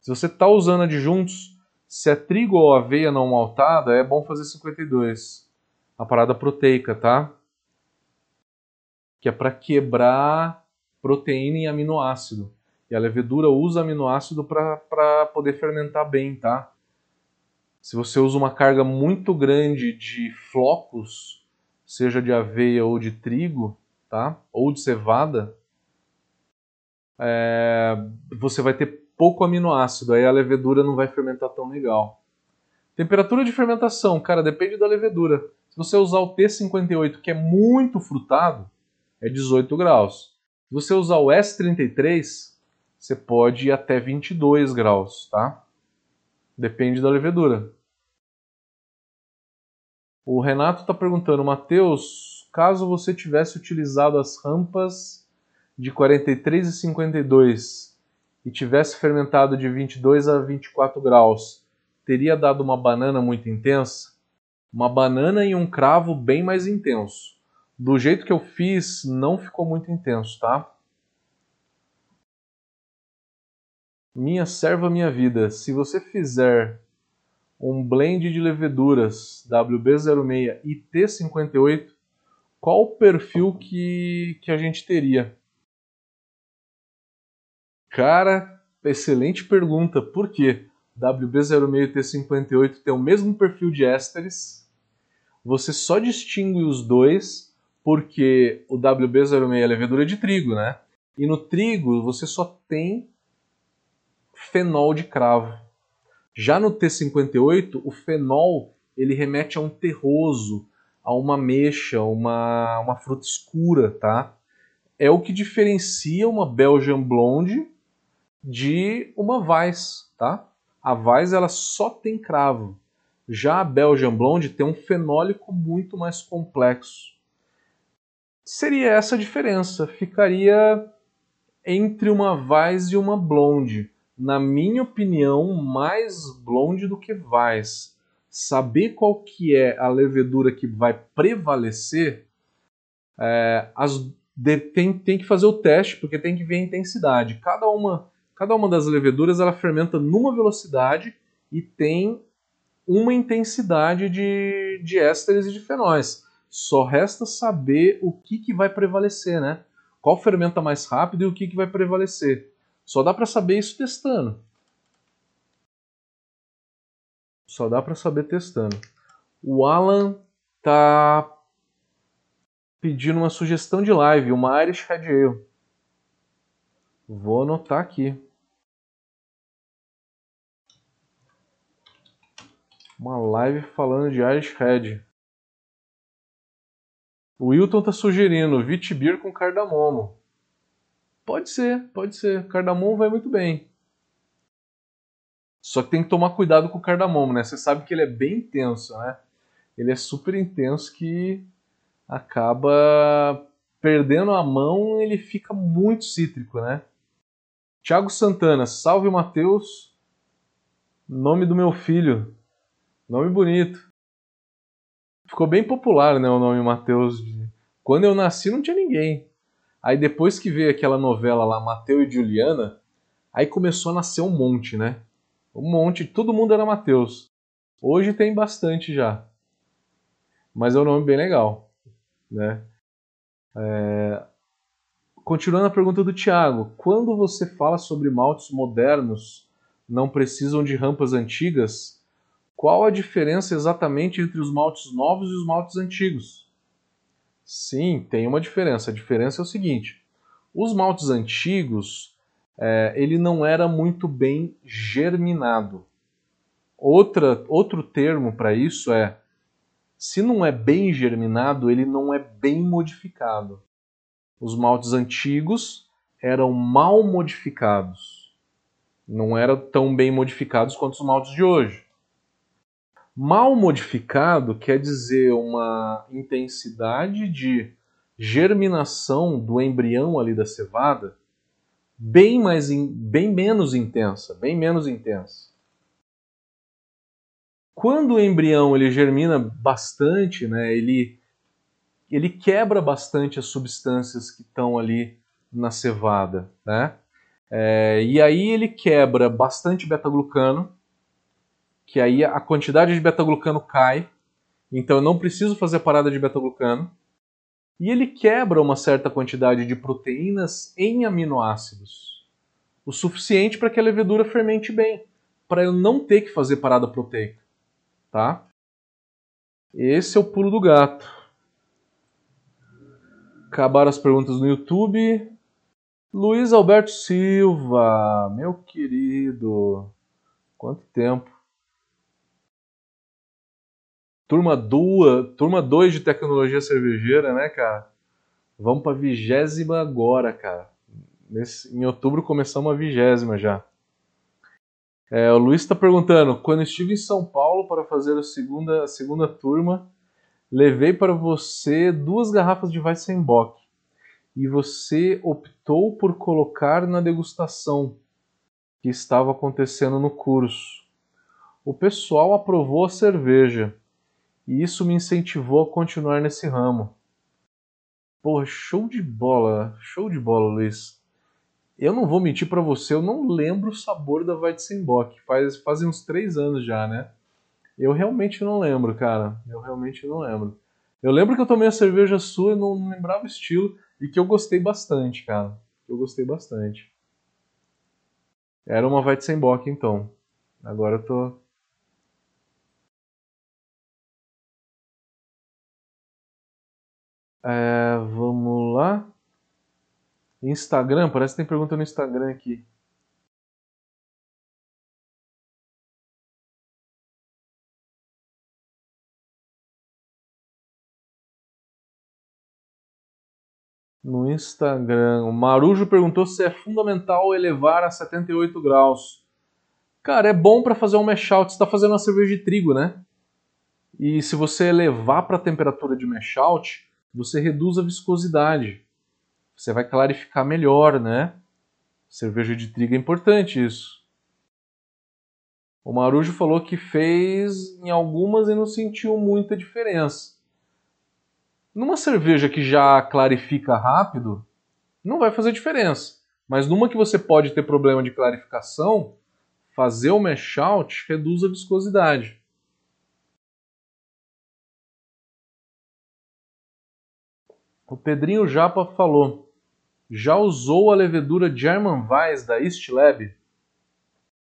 A: Se você está usando adjuntos, se é trigo ou aveia não maltada, é bom fazer 52. A parada proteica, tá? Que é para quebrar proteína em aminoácido. A levedura usa aminoácido para poder fermentar bem, tá? Se você usa uma carga muito grande de flocos, seja de aveia ou de trigo, tá? Ou de cevada, é, você vai ter pouco aminoácido, aí a levedura não vai fermentar tão legal. Temperatura de fermentação, cara, depende da levedura. Se você usar o T58, que é muito frutado, é 18 graus. Se você usar o S33, você pode ir até 22 graus, tá? Depende da levedura. O Renato está perguntando, Mateus, caso você tivesse utilizado as rampas de 43 e 52 e tivesse fermentado de 22 a 24 graus, teria dado uma banana muito intensa? Uma banana e um cravo bem mais intenso. Do jeito que eu fiz, não ficou muito intenso, tá? Minha serva, minha vida, se você fizer um blend de leveduras WB06 e T58, qual o perfil que, que a gente teria? Cara, excelente pergunta. Por quê? WB06 e T58 tem o mesmo perfil de ésteres. Você só distingue os dois porque o WB06 é levedura de trigo, né? E no trigo você só tem fenol de cravo. Já no T58, o fenol ele remete a um terroso, a uma mecha, uma, uma fruta escura, tá? É o que diferencia uma Belgian Blonde de uma Weiss, tá? A Weiss ela só tem cravo. Já a Belgian Blonde tem um fenólico muito mais complexo. Seria essa a diferença. Ficaria entre uma Weiss e uma Blonde na minha opinião, mais blonde do que Weiss. Saber qual que é a levedura que vai prevalecer, é, as, de, tem, tem que fazer o teste, porque tem que ver a intensidade. Cada uma, cada uma das leveduras ela fermenta numa velocidade e tem uma intensidade de, de ésteres e de fenóis. Só resta saber o que, que vai prevalecer, né? Qual fermenta mais rápido e o que, que vai prevalecer. Só dá para saber isso testando. Só dá para saber testando. O Alan tá pedindo uma sugestão de live, uma Irish Red Ale. Vou anotar aqui. Uma live falando de Irish Red. O Wilton tá sugerindo Vitibir com cardamomo. Pode ser, pode ser. Cardamomo vai muito bem. Só que tem que tomar cuidado com o cardamomo, né? Você sabe que ele é bem intenso, né? Ele é super intenso que acaba perdendo a mão, ele fica muito cítrico, né? Tiago Santana, salve Mateus. Nome do meu filho. Nome bonito. Ficou bem popular, né, o nome Mateus. Quando eu nasci não tinha ninguém. Aí depois que veio aquela novela lá, Mateus e Juliana, aí começou a nascer um monte, né? Um monte, todo mundo era Mateus. Hoje tem bastante já. Mas é um nome bem legal, né? É... Continuando a pergunta do Tiago, quando você fala sobre maltes modernos não precisam de rampas antigas, qual a diferença exatamente entre os maltes novos e os maltes antigos? Sim, tem uma diferença. A diferença é o seguinte: os maltes antigos, é, ele não era muito bem germinado. Outra, outro termo para isso é: se não é bem germinado, ele não é bem modificado. Os maltes antigos eram mal modificados. Não eram tão bem modificados quanto os maltes de hoje. Mal modificado quer dizer uma intensidade de germinação do embrião ali da cevada bem mais bem menos intensa, bem menos intensa. Quando o embrião ele germina bastante, né, ele ele quebra bastante as substâncias que estão ali na cevada, né? É, e aí ele quebra bastante beta-glucano, que aí a quantidade de beta-glucano cai, então eu não preciso fazer parada de beta-glucano. E ele quebra uma certa quantidade de proteínas em aminoácidos, o suficiente para que a levedura fermente bem, para eu não ter que fazer parada proteica, tá? Esse é o pulo do gato. Acabaram as perguntas no YouTube. Luiz Alberto Silva, meu querido, quanto tempo. Turma 2 turma dois de tecnologia cervejeira, né, cara? Vamos pra vigésima agora, cara. Nesse, em outubro começamos a vigésima já. É, o Luiz está perguntando: quando estive em São Paulo para fazer a segunda, a segunda turma, levei para você duas garrafas de Weissenbock e você optou por colocar na degustação que estava acontecendo no curso. O pessoal aprovou a cerveja e isso me incentivou a continuar nesse ramo. Pô, show de bola, show de bola, Luiz. Eu não vou mentir para você, eu não lembro o sabor da Weizenbock. Faz, fazem uns três anos já, né? Eu realmente não lembro, cara. Eu realmente não lembro. Eu lembro que eu tomei a cerveja sua e não lembrava o estilo e que eu gostei bastante, cara. Eu gostei bastante. Era uma Weizenbock, então. Agora eu tô, É, vamos lá. Instagram, parece que tem pergunta no Instagram aqui. No Instagram, o Marujo perguntou se é fundamental elevar a 78 graus. Cara, é bom para fazer um mash out. Você está fazendo uma cerveja de trigo, né? E se você elevar para a temperatura de mash out, você reduz a viscosidade. Você vai clarificar melhor, né? Cerveja de trigo é importante isso. O Marujo falou que fez em algumas e não sentiu muita diferença. Numa cerveja que já clarifica rápido, não vai fazer diferença. Mas numa que você pode ter problema de clarificação, fazer o mash out reduz a viscosidade. O Pedrinho Japa falou: Já usou a levedura German Weiss da East Lab?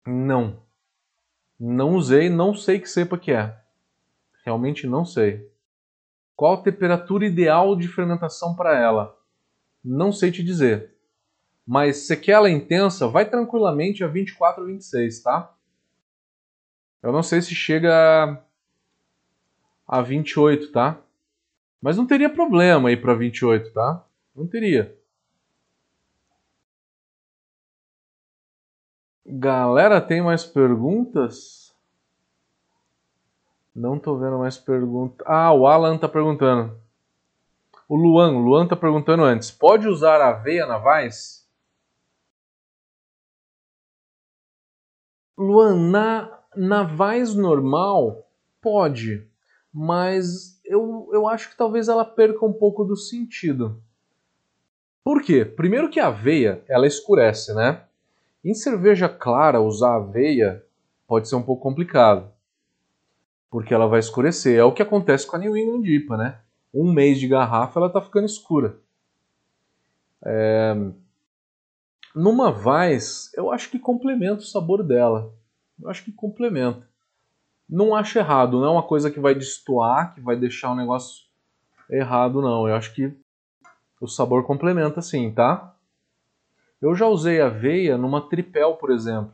A: Não. Não usei, não sei que cepa que é. Realmente não sei. Qual a temperatura ideal de fermentação para ela? Não sei te dizer. Mas se quer ela intensa, vai tranquilamente a 24 ou 26, tá? Eu não sei se chega a 28, tá? Mas não teria problema ir para 28, tá? Não teria. Galera, tem mais perguntas? Não tô vendo mais perguntas. Ah, o Alan tá perguntando. O Luan, o Luan tá perguntando antes. Pode usar aveia na Vaz? Luan, na, na Vaz normal, pode. Mas eu, eu acho que talvez ela perca um pouco do sentido. Por quê? Primeiro que a aveia, ela escurece, né? Em cerveja clara, usar aveia pode ser um pouco complicado, porque ela vai escurecer. É o que acontece com a New England IPA, né? Um mês de garrafa, ela está ficando escura. É... Numa Weiss, eu acho que complementa o sabor dela. Eu acho que complementa. Não acho errado, não é uma coisa que vai destoar, que vai deixar o negócio errado, não. Eu acho que o sabor complementa sim, tá? Eu já usei aveia numa tripel, por exemplo,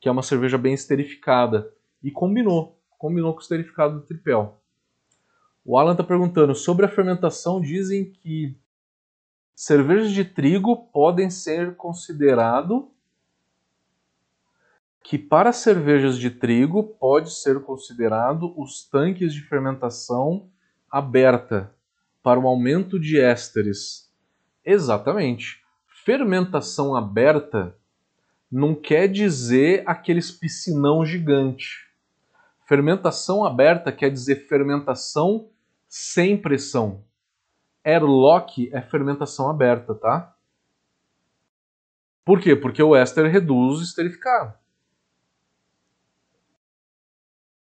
A: que é uma cerveja bem esterificada, e combinou, combinou com o esterificado do tripel. O Alan está perguntando sobre a fermentação, dizem que cervejas de trigo podem ser considerado que para cervejas de trigo pode ser considerado os tanques de fermentação aberta para o aumento de ésteres. Exatamente fermentação aberta não quer dizer aqueles piscinão gigante. Fermentação aberta quer dizer fermentação sem pressão. Airlock é fermentação aberta, tá? Por quê? Porque o éster reduz o esterificado.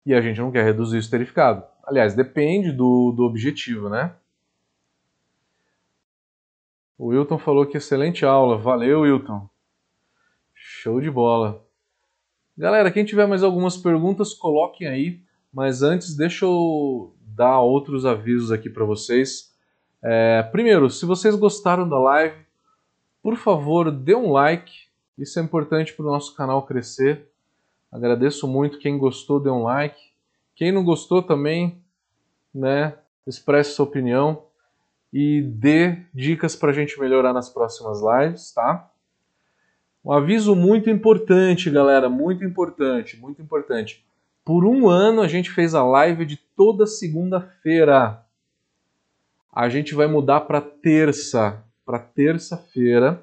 A: E a gente não quer reduzir o esterificado. Aliás, depende do, do objetivo, né? O Wilton falou que excelente aula. Valeu, Wilton. Show de bola. Galera, quem tiver mais algumas perguntas, coloquem aí. Mas antes, deixa eu dar outros avisos aqui para vocês. É, primeiro, se vocês gostaram da live, por favor, dê um like. Isso é importante para o nosso canal crescer. Agradeço muito quem gostou, dê um like. Quem não gostou também, né, expresse sua opinião e dê dicas para a gente melhorar nas próximas lives, tá? Um aviso muito importante, galera, muito importante, muito importante. Por um ano a gente fez a live de toda segunda-feira. A gente vai mudar para terça, para terça-feira,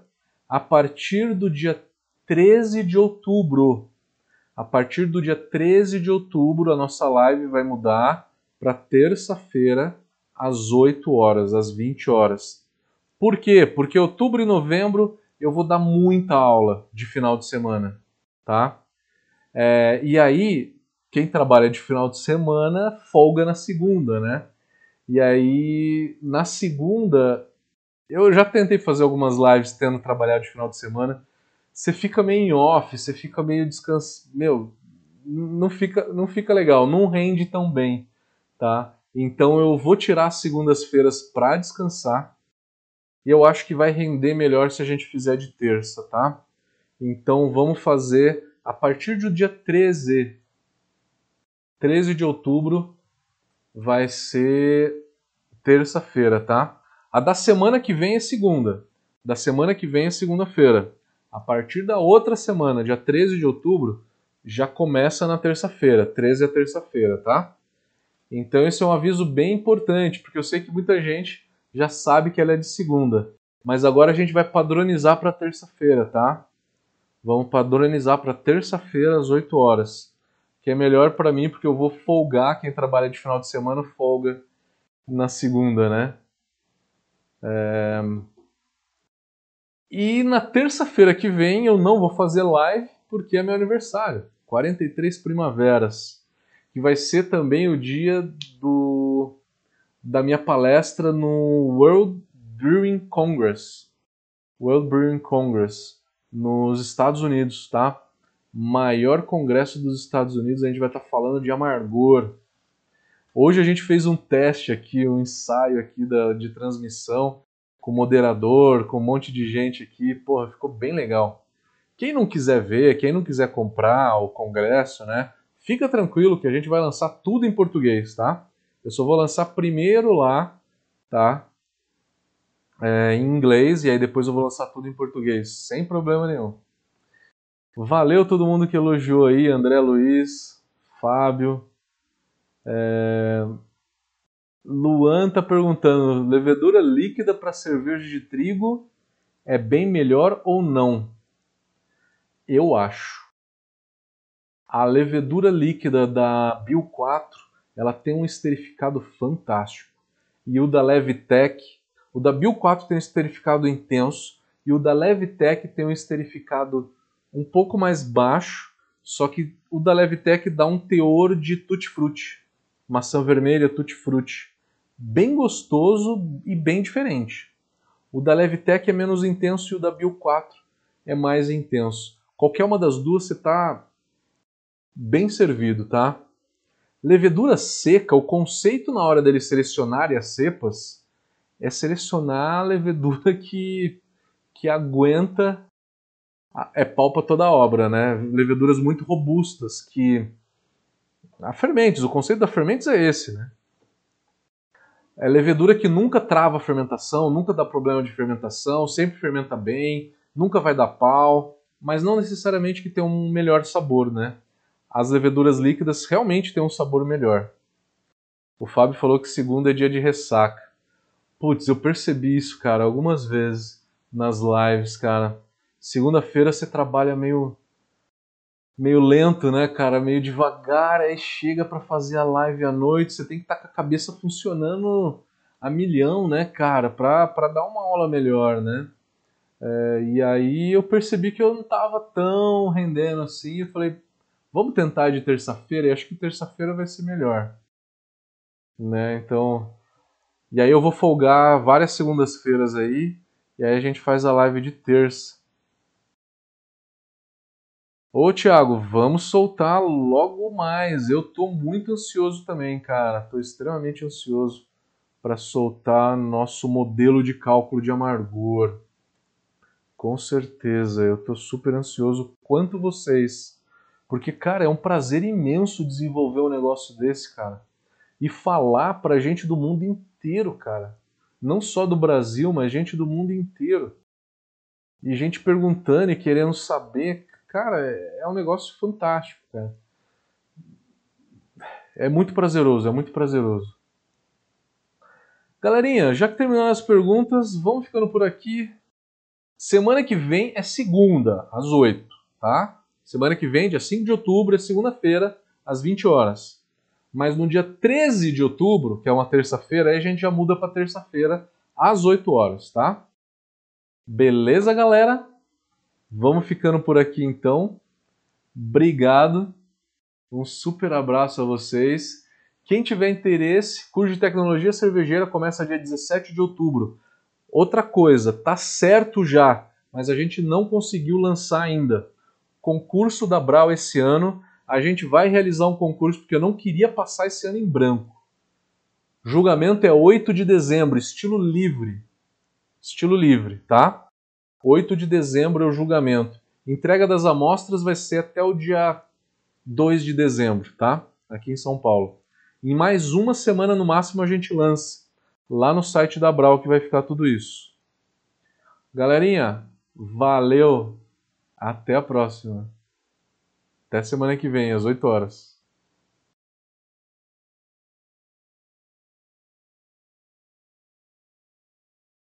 A: a partir do dia 13 de outubro. A partir do dia 13 de outubro, a nossa live vai mudar para terça-feira, às 8 horas, às 20 horas. Por quê? Porque outubro e novembro eu vou dar muita aula de final de semana, tá? É, e aí, quem trabalha de final de semana folga na segunda, né? E aí, na segunda, eu já tentei fazer algumas lives tendo trabalhado de final de semana. Você fica meio em off, você fica meio descanso, meu, não fica, não fica legal, não rende tão bem, tá? Então eu vou tirar as segundas-feiras para descansar. E eu acho que vai render melhor se a gente fizer de terça, tá? Então vamos fazer a partir do dia 13. 13 de outubro vai ser terça-feira, tá? A da semana que vem é segunda. Da semana que vem é segunda-feira. A partir da outra semana, dia 13 de outubro, já começa na terça-feira. 13 é terça-feira, tá? Então esse é um aviso bem importante, porque eu sei que muita gente já sabe que ela é de segunda. Mas agora a gente vai padronizar para terça-feira, tá? Vamos padronizar para terça-feira às 8 horas. Que é melhor para mim porque eu vou folgar, quem trabalha de final de semana folga na segunda, né? É... E na terça-feira que vem eu não vou fazer live porque é meu aniversário. 43 primaveras que vai ser também o dia do, da minha palestra no World Brewing Congress. World Brewing Congress, nos Estados Unidos, tá? Maior congresso dos Estados Unidos, a gente vai estar tá falando de amargor. Hoje a gente fez um teste aqui, um ensaio aqui da, de transmissão com moderador, com um monte de gente aqui. Porra, ficou bem legal. Quem não quiser ver, quem não quiser comprar o congresso, né? Fica tranquilo que a gente vai lançar tudo em português, tá? Eu só vou lançar primeiro lá tá? É, em inglês, e aí depois eu vou lançar tudo em português, sem problema nenhum. Valeu todo mundo que elogiou aí, André Luiz, Fábio. É... Luan tá perguntando: levedura líquida para cerveja de trigo é bem melhor ou não? Eu acho. A levedura líquida da Bio 4, ela tem um esterificado fantástico. E o da Levitec, o da Bio 4 tem um esterificado intenso e o da Levitec tem um esterificado um pouco mais baixo, só que o da Levitec dá um teor de tutti-frutti, maçã vermelha, tutti-frutti, bem gostoso e bem diferente. O da Levitec é menos intenso e o da Bio 4 é mais intenso. Qualquer uma das duas você está bem servido, tá? Levedura seca, o conceito na hora dele selecionar as cepas é selecionar a levedura <laughs> que, que aguenta é palpa toda a obra, né? Leveduras muito robustas que a fermentes, o conceito da fermentes é esse, né? É levedura que nunca trava a fermentação, nunca dá problema de fermentação, sempre fermenta bem, nunca vai dar pau, mas não necessariamente que tem um melhor sabor, né? As leveduras líquidas realmente têm um sabor melhor. O Fábio falou que segunda é dia de ressaca. Putz, eu percebi isso, cara, algumas vezes nas lives, cara. Segunda-feira você trabalha meio meio lento, né, cara? Meio devagar, aí chega para fazer a live à noite, você tem que estar tá com a cabeça funcionando a milhão, né, cara, pra, pra dar uma aula melhor, né? É, e aí eu percebi que eu não tava tão rendendo assim, eu falei, vamos tentar de terça-feira, e acho que terça-feira vai ser melhor. Né, então... E aí eu vou folgar várias segundas-feiras aí, e aí a gente faz a live de terça. Ô, Thiago, vamos soltar logo mais. Eu tô muito ansioso também, cara. Tô extremamente ansioso para soltar nosso modelo de cálculo de amargor. Com certeza, eu tô super ansioso quanto vocês. Porque, cara, é um prazer imenso desenvolver um negócio desse, cara. E falar pra gente do mundo inteiro, cara. Não só do Brasil, mas gente do mundo inteiro. E gente perguntando e querendo saber, Cara, é um negócio fantástico, cara. É muito prazeroso, é muito prazeroso. Galerinha, já que terminaram as perguntas, vamos ficando por aqui. Semana que vem é segunda, às 8, tá? Semana que vem, dia 5 de outubro, é segunda-feira, às 20 horas. Mas no dia 13 de outubro, que é uma terça-feira, aí a gente já muda para terça-feira, às 8 horas, tá? Beleza, galera? Vamos ficando por aqui então. Obrigado. Um super abraço a vocês. Quem tiver interesse, curso de tecnologia cervejeira começa dia 17 de outubro. Outra coisa, tá certo já, mas a gente não conseguiu lançar ainda. Concurso da Brau esse ano. A gente vai realizar um concurso porque eu não queria passar esse ano em branco. Julgamento é 8 de dezembro, estilo livre. Estilo livre, tá? 8 de dezembro é o julgamento. Entrega das amostras vai ser até o dia 2 de dezembro, tá? Aqui em São Paulo. Em mais uma semana no máximo a gente lança lá no site da Brau que vai ficar tudo isso. Galerinha, valeu. Até a próxima. Até semana que vem, às 8 horas.